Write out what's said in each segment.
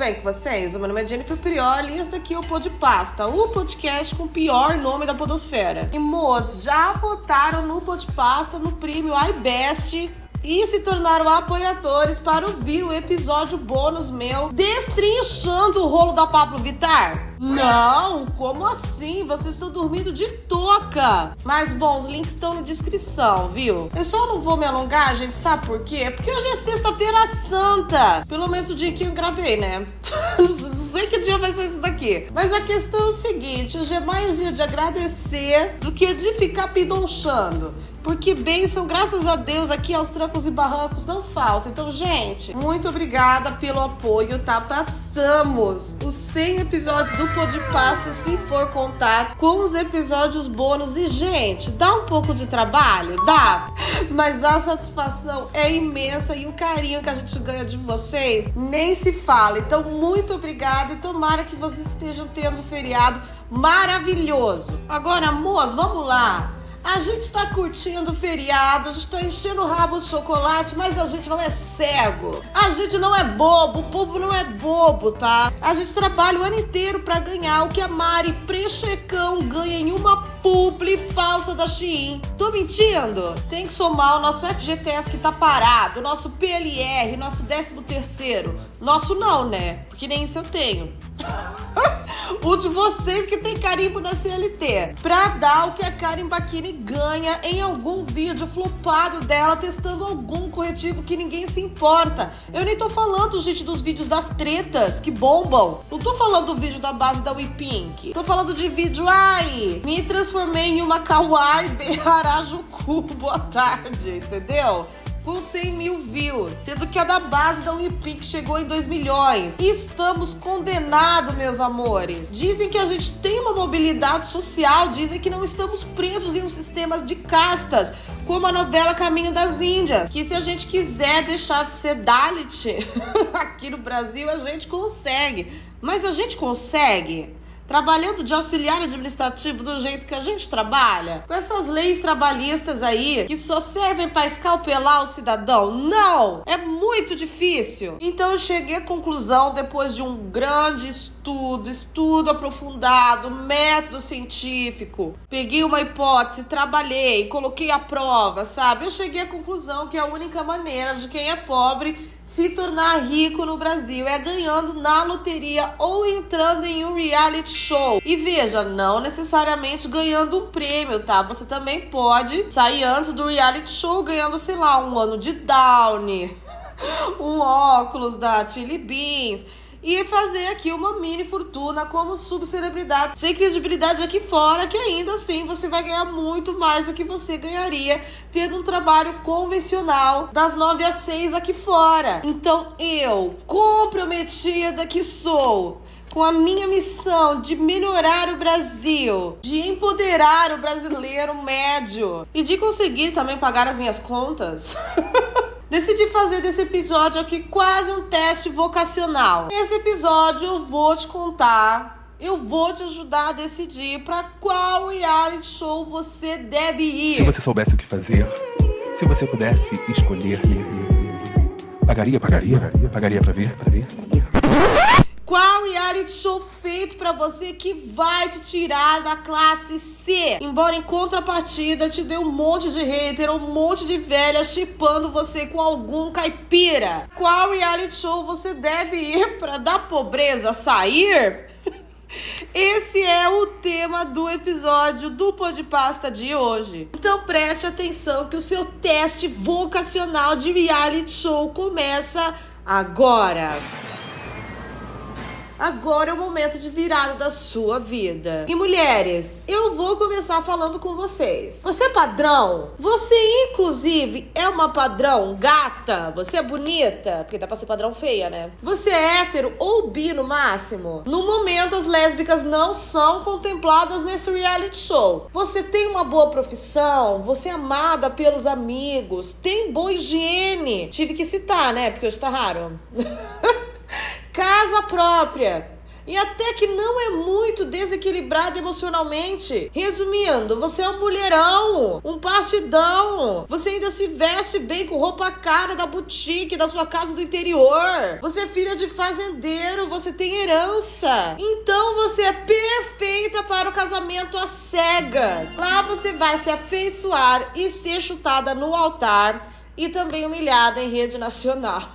bem com vocês? O meu nome é Jennifer Prioli e esse daqui é o Pod Pasta, o podcast com o pior nome da podosfera. E, moços, já votaram no Pod Pasta no prêmio iBest e se tornaram apoiadores para ouvir o episódio bônus meu destrinchando o rolo da Pablo Vittar? Não, como assim? Vocês estão dormindo de toca. Mas bom, os links estão na descrição, viu? Eu só não vou me alongar, gente, sabe por quê? Porque hoje é sexta-feira santa. Pelo menos o dia que eu gravei, né? não sei que dia vai ser isso daqui. Mas a questão é o seguinte: hoje é mais dia de agradecer do que de ficar pidonchando. Porque bênção, graças a Deus, aqui aos trancos e barrancos não falta. Então, gente, muito obrigada pelo apoio, tá? Passamos os 100 episódios do Pô de Pasta, se for contar, com os episódios bônus. E, gente, dá um pouco de trabalho? Dá. Mas a satisfação é imensa e o carinho que a gente ganha de vocês nem se fala. Então, muito obrigada e tomara que vocês estejam tendo um feriado maravilhoso. Agora, moço, vamos lá. A gente tá curtindo o feriado, a gente tá enchendo o rabo de chocolate, mas a gente não é cego. A gente não é bobo, o povo não é bobo, tá? A gente trabalha o ano inteiro para ganhar o que a Mari Prechecão ganha em uma publi falsa da Shein. Tô mentindo? Tem que somar o nosso FGTS que tá parado, o nosso PLR, nosso 13 terceiro. Nosso não, né? Porque nem isso eu tenho. o de vocês que tem carimbo na CLT. Pra dar o que a Karen Bakini ganha em algum vídeo flopado dela testando algum corretivo que ninguém se importa. Eu nem tô falando, gente, dos vídeos das tretas que bombam. Não tô falando do vídeo da base da WePink. Tô falando de vídeo, ai, me transformei em uma kawaii de Harajuku. Boa tarde, entendeu? Com 100 mil views, sendo que a da base da Unipic chegou em 2 milhões. Estamos condenados, meus amores. Dizem que a gente tem uma mobilidade social, dizem que não estamos presos em um sistema de castas, como a novela Caminho das Índias. Que se a gente quiser deixar de ser Dalit aqui no Brasil, a gente consegue. Mas a gente consegue? Trabalhando de auxiliar administrativo do jeito que a gente trabalha, com essas leis trabalhistas aí que só servem para escalpelar o cidadão. Não! É muito difícil. Então eu cheguei à conclusão, depois de um grande estudo, estudo aprofundado, método científico, peguei uma hipótese, trabalhei, coloquei à prova, sabe? Eu cheguei à conclusão que a única maneira de quem é pobre se tornar rico no Brasil é ganhando na loteria ou entrando em um reality show. E veja, não necessariamente ganhando um prêmio, tá? Você também pode sair antes do reality show ganhando, sei lá, um ano de Downy, um óculos da Chili Beans e fazer aqui uma mini fortuna como subcelebridade, sem credibilidade aqui fora, que ainda assim você vai ganhar muito mais do que você ganharia tendo um trabalho convencional das 9 às 6 aqui fora. Então eu, comprometida que sou, com a minha missão de melhorar o Brasil, de empoderar o brasileiro médio e de conseguir também pagar as minhas contas. Decidi fazer desse episódio aqui quase um teste vocacional. Nesse episódio eu vou te contar eu vou te ajudar a decidir para qual reality show você deve ir. Se você soubesse o que fazer, se você pudesse escolher, pagaria, pagaria, pagaria para ver, para ver. Qual reality show feito para você que vai te tirar da classe C? Embora em contrapartida te dê um monte de hater, um monte de velha chipando você com algum caipira. Qual reality show você deve ir para da pobreza sair? Esse é o tema do episódio do Podpasta de hoje. Então preste atenção que o seu teste vocacional de reality show começa agora. Agora é o momento de virada da sua vida. E mulheres, eu vou começar falando com vocês. Você é padrão? Você, inclusive, é uma padrão gata? Você é bonita? Porque dá pra ser padrão feia, né? Você é hétero ou bi no máximo? No momento, as lésbicas não são contempladas nesse reality show. Você tem uma boa profissão? Você é amada pelos amigos? Tem boa higiene? Tive que citar, né? Porque hoje tá raro. Casa própria. e até que não é muito desequilibrado emocionalmente. Resumindo, você é um mulherão, um partidão. Você ainda se veste bem com roupa cara da boutique da sua casa do interior. Você é filha de fazendeiro, você tem herança. Então você é perfeita para o casamento às cegas. Lá você vai se afeiçoar e ser chutada no altar e também humilhada em rede nacional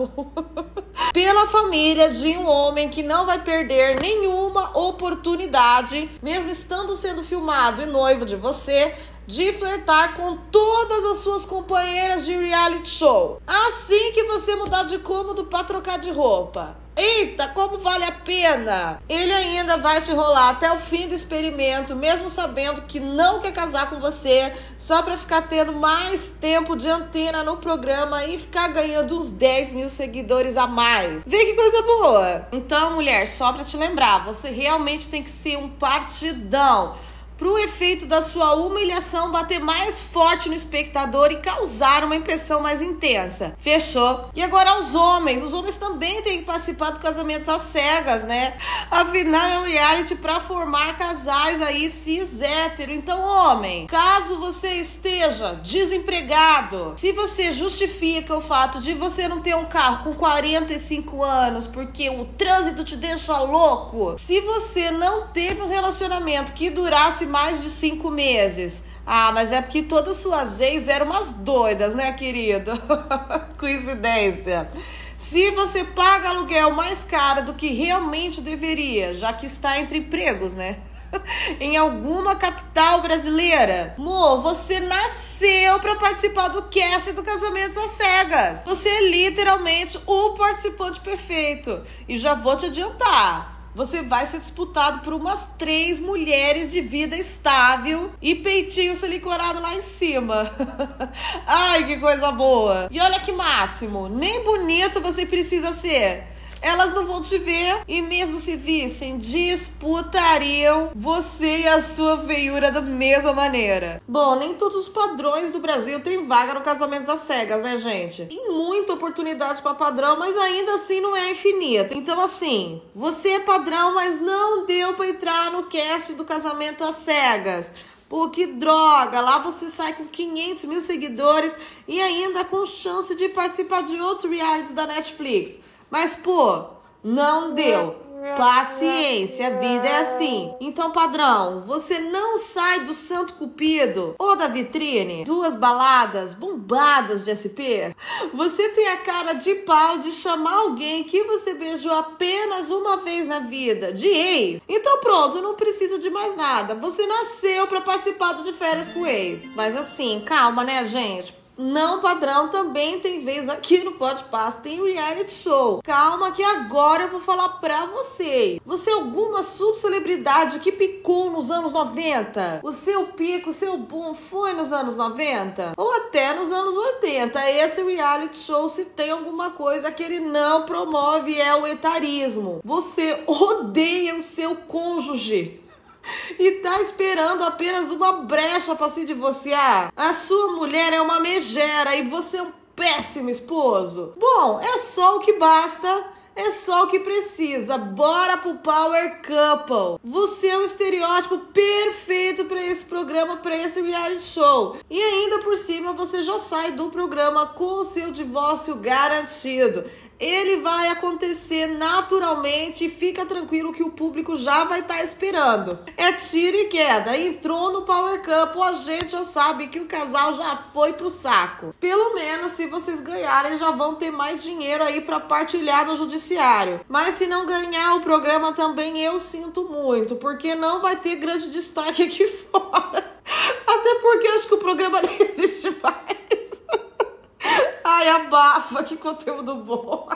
pela família de um homem que não vai perder nenhuma oportunidade, mesmo estando sendo filmado e noivo de você, de flertar com todas as suas companheiras de reality show. Assim que você mudar de cômodo para trocar de roupa. Eita, como vale a pena! Ele ainda vai te rolar até o fim do experimento, mesmo sabendo que não quer casar com você, só para ficar tendo mais tempo de antena no programa e ficar ganhando uns 10 mil seguidores a mais. Vê que coisa boa! Então, mulher, só pra te lembrar, você realmente tem que ser um partidão para o efeito da sua humilhação bater mais forte no espectador e causar uma impressão mais intensa. Fechou? E agora aos homens. Os homens também têm que participar do casamento às cegas, né? Afinal, é um reality para formar casais aí cis hétero. Então, homem, caso você esteja desempregado, se você justifica o fato de você não ter um carro com 45 anos porque o trânsito te deixa louco, se você não teve um relacionamento que durasse mais de cinco meses. Ah, mas é porque todas suas ex eram umas doidas, né, querido? Coincidência. Se você paga aluguel mais caro do que realmente deveria, já que está entre empregos, né? em alguma capital brasileira. Mo, você nasceu para participar do cast do Casamentos às Cegas. Você é literalmente o participante perfeito. E já vou te adiantar você vai ser disputado por umas três mulheres de vida estável e peitinho siliconado lá em cima. Ai, que coisa boa! E olha que máximo, nem bonito você precisa ser elas não vão te ver e mesmo se vissem, disputariam você e a sua feiura da mesma maneira. Bom, nem todos os padrões do Brasil têm vaga no Casamentos às Cegas, né, gente? Tem muita oportunidade para padrão, mas ainda assim não é infinito. Então, assim, você é padrão, mas não deu para entrar no cast do Casamento às Cegas. Pô, que droga! Lá você sai com 500 mil seguidores e ainda com chance de participar de outros realities da Netflix. Mas, pô, não deu. Paciência, a vida é assim. Então, padrão, você não sai do Santo Cupido ou da vitrine, duas baladas bombadas de SP. Você tem a cara de pau de chamar alguém que você beijou apenas uma vez na vida, de ex. Então, pronto, não precisa de mais nada. Você nasceu para participar de férias com ex. Mas assim, calma, né, gente? Não padrão também tem vez aqui no Pode tem reality show. Calma que agora eu vou falar pra você. Você é alguma subcelebridade que picou nos anos 90? O seu pico, o seu boom foi nos anos 90? Ou até nos anos 80? Esse reality show, se tem alguma coisa que ele não promove, é o etarismo. Você odeia o seu cônjuge e tá esperando apenas uma brecha para se divorciar. A sua mulher é uma megera e você é um péssimo esposo. Bom, é só o que basta. É só o que precisa. Bora pro Power Couple. Você é o estereótipo perfeito para esse programa, para esse reality show. E ainda por cima você já sai do programa com o seu divórcio garantido ele vai acontecer naturalmente fica tranquilo que o público já vai estar tá esperando. É tiro e queda. Entrou no Power Cup, a gente já sabe que o casal já foi pro saco. Pelo menos se vocês ganharem, já vão ter mais dinheiro aí para partilhar no judiciário. Mas se não ganhar o programa também, eu sinto muito, porque não vai ter grande destaque aqui fora. Até porque acho que o programa nem existe mais. Ai, abafa, que conteúdo bom.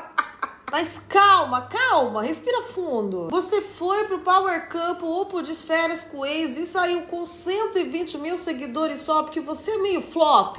Mas calma, calma, respira fundo. Você foi pro Power Cup ou pro Desférias com ex e saiu com 120 mil seguidores só porque você é meio flop.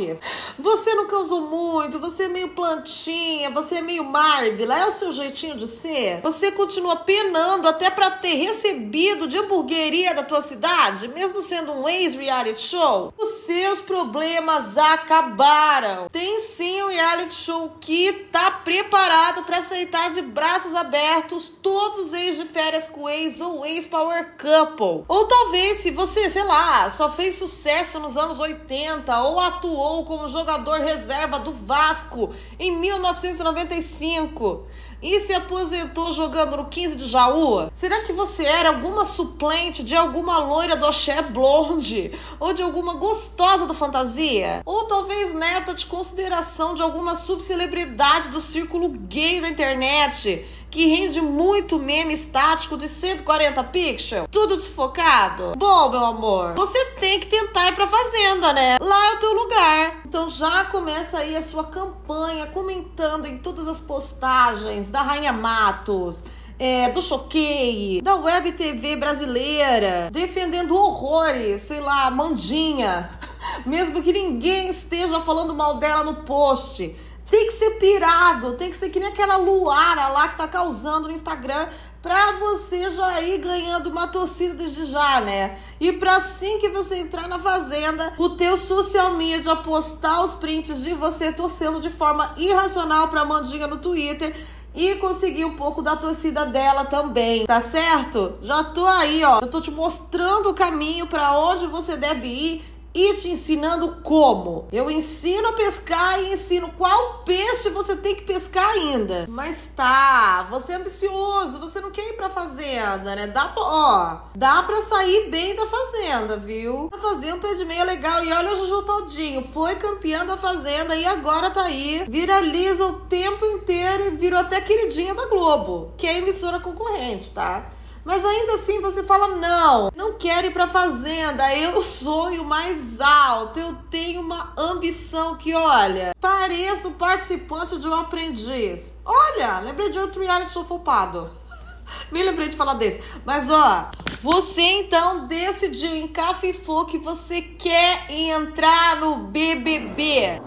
Você não causou muito, você é meio plantinha, você é meio Marvel, é o seu jeitinho de ser. Você continua penando até para ter recebido de hamburgueria da tua cidade, mesmo sendo um ex-reality show. Os seus problemas acabaram. Tem sim um reality show que tá preparado para aceitar está de braços abertos, todos ex de férias com ex ou ex-power couple. Ou talvez se você, sei lá, só fez sucesso nos anos 80 ou atuou como jogador reserva do Vasco em 1995 e se aposentou jogando no 15 de Jaú? Será que você era alguma suplente de alguma loira do Axé Blonde? Ou de alguma gostosa do Fantasia? Ou talvez neta de consideração de alguma subcelebridade do círculo gay da internet? Que rende muito meme estático de 140 pixels, tudo desfocado. Bom, meu amor, você tem que tentar ir pra fazenda, né? Lá é o teu lugar. Então já começa aí a sua campanha comentando em todas as postagens da Rainha Matos. É, do Choquei, da Web TV brasileira, defendendo horrores, sei lá, Mandinha, mesmo que ninguém esteja falando mal dela no post tem que ser pirado, tem que ser que nem aquela Luara lá que tá causando no Instagram pra você já ir ganhando uma torcida desde já, né? E pra assim que você entrar na fazenda, o teu social media postar os prints de você torcendo de forma irracional pra Mandinga no Twitter e conseguir um pouco da torcida dela também, tá certo? Já tô aí, ó. Eu tô te mostrando o caminho para onde você deve ir e te ensinando como. Eu ensino a pescar e ensino qual peixe você tem que pescar ainda. Mas tá, você é ambicioso, você não quer ir pra fazenda, né? Dá pra, ó, dá pra sair bem da fazenda, viu? Fazer um pé de meia legal. E olha o Juju Todinho, foi campeão da fazenda e agora tá aí. Viraliza o tempo inteiro e virou até queridinha da Globo, que é a emissora concorrente, tá? Mas ainda assim você fala: não, não quero ir pra fazenda, eu sonho mais alto, eu tenho uma ambição que, olha, pareço participante de um aprendiz. Olha, lembrei de outro reality sofopado. Nem lembrei de falar desse. Mas ó, você então decidiu em Cafifô que você quer entrar no BBB.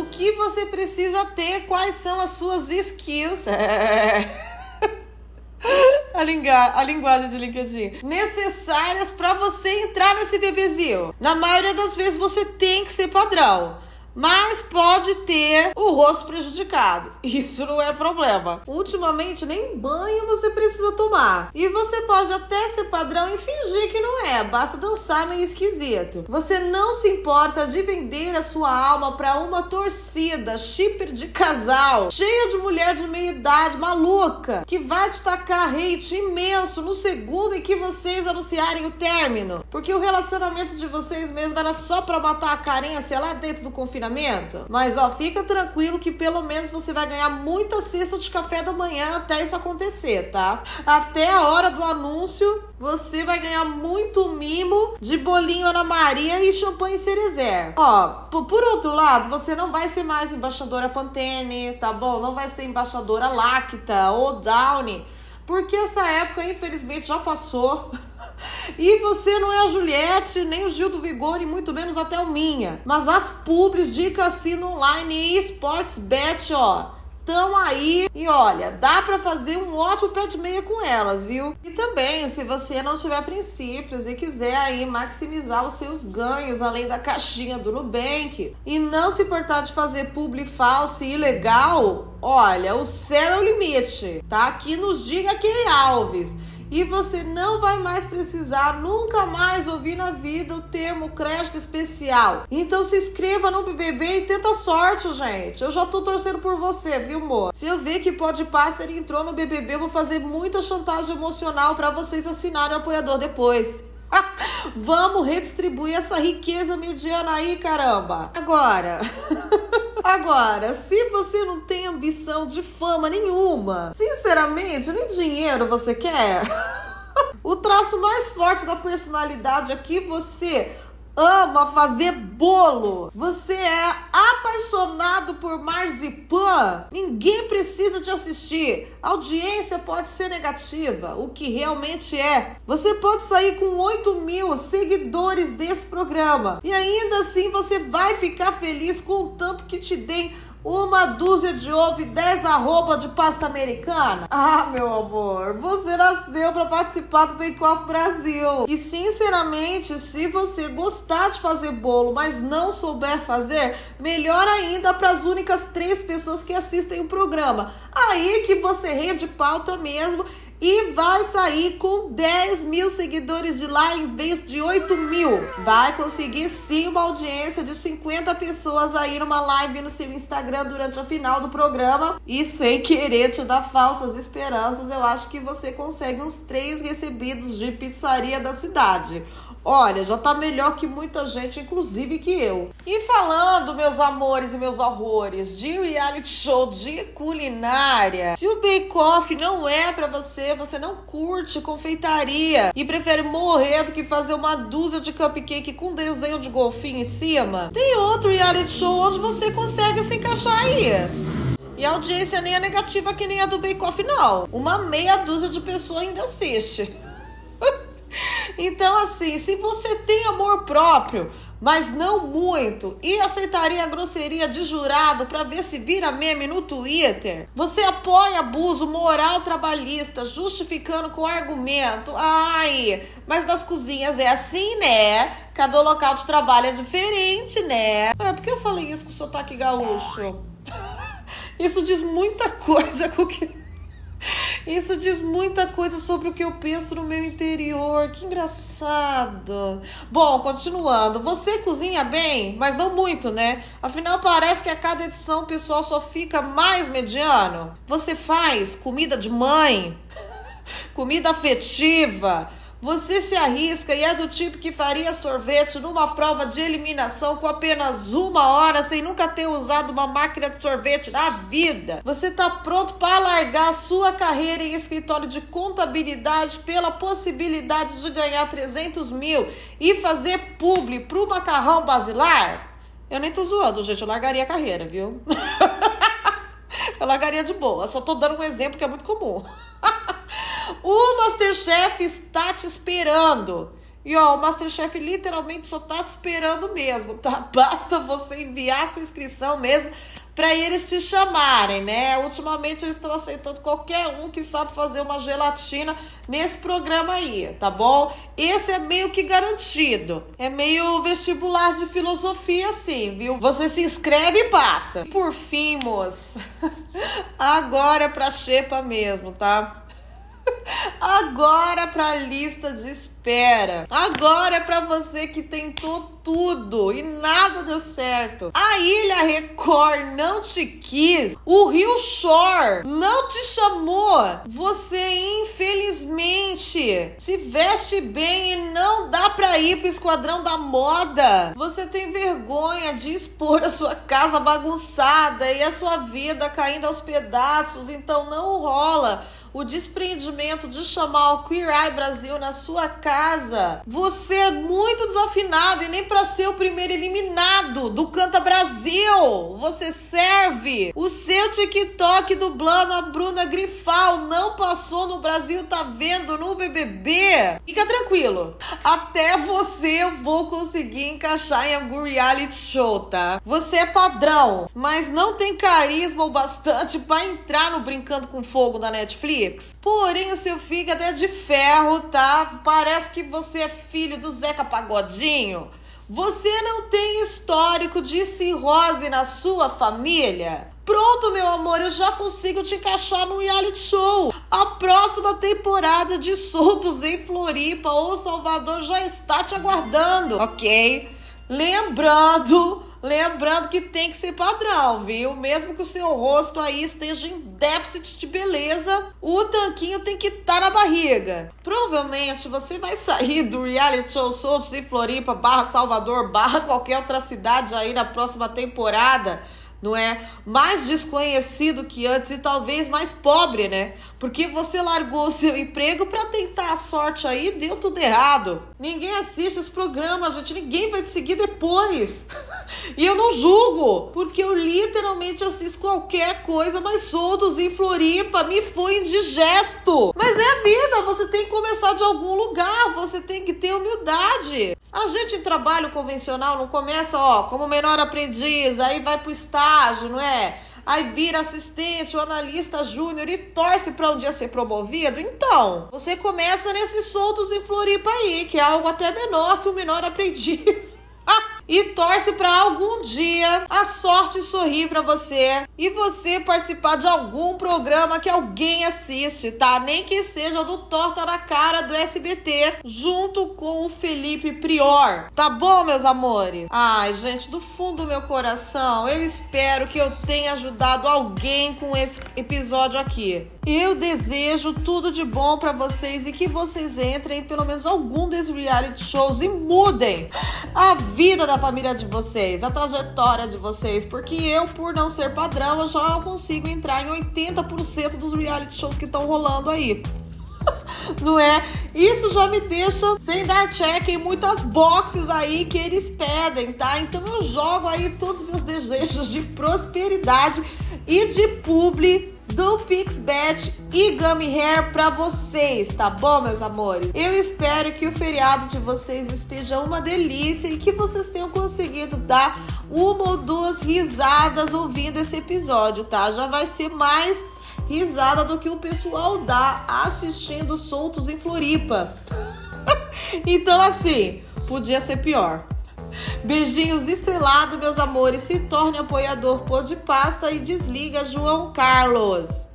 O que você precisa ter, quais são as suas skills. É. A, a, linguagem de LinkedIn necessárias para você entrar nesse bebezinho. Na maioria das vezes você tem que ser padrão mas pode ter o rosto prejudicado. Isso não é problema. Ultimamente, nem banho você precisa tomar. E você pode até ser padrão e fingir que não é, basta dançar meio esquisito. Você não se importa de vender a sua alma para uma torcida shipper de casal, cheia de mulher de meia idade maluca, que vai te tacar hate imenso no segundo em que vocês anunciarem o término. Porque o relacionamento de vocês mesmo era só para matar a carência lá dentro do confinamento mas ó, fica tranquilo que pelo menos você vai ganhar muita cesta de café da manhã até isso acontecer, tá? Até a hora do anúncio, você vai ganhar muito mimo de bolinho Ana Maria e champanhe Cerezer. Ó, por outro lado, você não vai ser mais embaixadora Pantene, tá bom? Não vai ser embaixadora Lacta ou Downy, porque essa época, infelizmente, já passou. E você não é a Juliette, nem o Gil do Vigor, e muito menos até o Minha. Mas as pubs de cassino online e sports bet, ó estão aí e olha, dá para fazer um ótimo pé de meia com elas, viu? E também, se você não tiver princípios e quiser aí maximizar os seus ganhos além da caixinha do Nubank e não se importar de fazer publi falso e ilegal, olha, o céu é o limite, tá? Aqui nos diga quem Alves e você não vai mais precisar nunca mais ouvir na vida o termo crédito especial. Então se inscreva no BBB e tenta sorte, gente. Eu já tô torcendo por você, viu, amor? Se eu ver que pode Pastor entrou no BBB, eu vou fazer muita chantagem emocional para vocês assinarem o apoiador depois. Vamos redistribuir essa riqueza mediana aí, caramba. Agora, agora, se você não tem ambição de fama nenhuma, sinceramente, nem dinheiro você quer. O traço mais forte da personalidade aqui você ama fazer bolo, você é apaixonado por marzipan, ninguém precisa te assistir. A audiência pode ser negativa, o que realmente é. Você pode sair com 8 mil seguidores desse programa e ainda assim você vai ficar feliz com o tanto que te deem uma dúzia de ovo e 10 arroba de pasta americana? Ah, meu amor, você nasceu para participar do Bake Off Brasil. E sinceramente, se você gostar de fazer bolo, mas não souber fazer, melhor ainda para as únicas três pessoas que assistem o programa. Aí que você rende pauta mesmo e vai sair com 10 mil seguidores de lá em vez de 8 mil. Vai conseguir sim uma audiência de 50 pessoas aí numa live no seu Instagram durante a final do programa. E sem querer te dar falsas esperanças, eu acho que você consegue uns três recebidos de pizzaria da cidade. Olha, já tá melhor que muita gente, inclusive que eu. E falando, meus amores e meus horrores, de reality show de culinária, se o Bake Off não é para você, você não curte confeitaria e prefere morrer do que fazer uma dúzia de cupcake com desenho de golfinho em cima, tem outro reality show onde você consegue se encaixar aí. E a audiência nem é negativa que nem a do Bake Off, não. Uma meia dúzia de pessoas ainda assiste. Então, assim, se você tem amor próprio, mas não muito, e aceitaria a grosseria de jurado para ver se vira meme no Twitter, você apoia abuso moral trabalhista, justificando com argumento, ai, mas nas cozinhas é assim, né? Cada local de trabalho é diferente, né? Por que eu falei isso com sotaque gaúcho? Isso diz muita coisa com o que isso diz muita coisa sobre o que eu penso no meu interior. Que engraçado. Bom, continuando. Você cozinha bem, mas não muito, né? Afinal, parece que a cada edição o pessoal só fica mais mediano. Você faz comida de mãe, comida afetiva você se arrisca e é do tipo que faria sorvete numa prova de eliminação com apenas uma hora sem nunca ter usado uma máquina de sorvete na vida. Você está pronto para largar sua carreira em escritório de contabilidade pela possibilidade de ganhar 300 mil e fazer publi pro macarrão basilar? Eu nem tô zoando, gente. Eu largaria a carreira, viu? eu largaria de boa. Só tô dando um exemplo que é muito comum. O Masterchef está te esperando. E ó, o Masterchef literalmente só tá te esperando mesmo, tá? Basta você enviar sua inscrição mesmo para eles te chamarem, né? Ultimamente eles estão aceitando qualquer um que sabe fazer uma gelatina nesse programa aí, tá bom? Esse é meio que garantido. É meio vestibular de filosofia, assim, viu? Você se inscreve e passa. E por fim, moça, agora é pra xepa mesmo, tá? Agora para a lista de espera. Agora é para você que tentou tudo e nada deu certo. A Ilha Record não te quis. O Rio Shore não te chamou. Você infelizmente se veste bem e não dá para ir pro esquadrão da moda. Você tem vergonha de expor a sua casa bagunçada e a sua vida caindo aos pedaços, então não rola o desprendimento de chamar o Queer Eye Brasil na sua casa, você é muito desafinado e nem para ser o primeiro eliminado do Canta Brasil. Você serve. O seu TikTok dublando a Bruna Grifal não passou no Brasil, tá vendo no BBB? Fica tranquilo. Até você eu vou conseguir encaixar em algum reality show, tá? Você é padrão, mas não tem carisma o bastante para entrar no Brincando com Fogo da Netflix. Netflix. Porém, o seu fígado é de ferro, tá? Parece que você é filho do Zeca Pagodinho. Você não tem histórico de cirrose na sua família? Pronto, meu amor, eu já consigo te encaixar no reality show. A próxima temporada de Soltos em Floripa ou Salvador já está te aguardando, ok? Lembrando Lembrando que tem que ser padrão, viu? Mesmo que o seu rosto aí esteja em déficit de beleza, o tanquinho tem que estar tá na barriga. Provavelmente você vai sair do reality show Soltos em Floripa, barra Salvador, barra qualquer outra cidade aí na próxima temporada não é? Mais desconhecido que antes e talvez mais pobre, né? Porque você largou o seu emprego para tentar a sorte aí, deu tudo errado. Ninguém assiste esse programa, gente, ninguém vai te seguir depois. e eu não julgo, porque eu literalmente assisto qualquer coisa, mas soltos em Floripa, me foi indigesto. Mas é a vida, você tem que começar de algum lugar, você tem que ter humildade. A gente em trabalho convencional não começa, ó, como menor aprendiz, aí vai pro estágio, não é? Aí vira assistente ou analista júnior e torce para um dia ser promovido. Então, você começa nesses soltos em Floripa aí, que é algo até menor que o menor aprendiz. e torce para algum dia a sorte sorrir para você e você participar de algum programa que alguém assiste, tá? Nem que seja do Torta na Cara do SBT, junto com o Felipe Prior. Tá bom, meus amores? Ai, gente, do fundo do meu coração, eu espero que eu tenha ajudado alguém com esse episódio aqui. Eu desejo tudo de bom para vocês e que vocês entrem em pelo menos algum desses reality shows e mudem a vida da família de vocês, a trajetória de vocês, porque eu, por não ser padrão, eu já consigo entrar em 80% dos reality shows que estão rolando aí. não é? Isso já me deixa sem dar check em muitas boxes aí que eles pedem, tá? Então eu jogo aí todos os meus desejos de prosperidade e de publi do Pixbet e Gummy Hair para vocês, tá bom, meus amores? Eu espero que o feriado de vocês esteja uma delícia e que vocês tenham conseguido dar uma ou duas risadas ouvindo esse episódio, tá? Já vai ser mais risada do que o pessoal dá assistindo Soltos em Floripa. então, assim, podia ser pior. Beijinhos estrelados, meus amores. Se torne apoiador pôs de pasta e desliga João Carlos.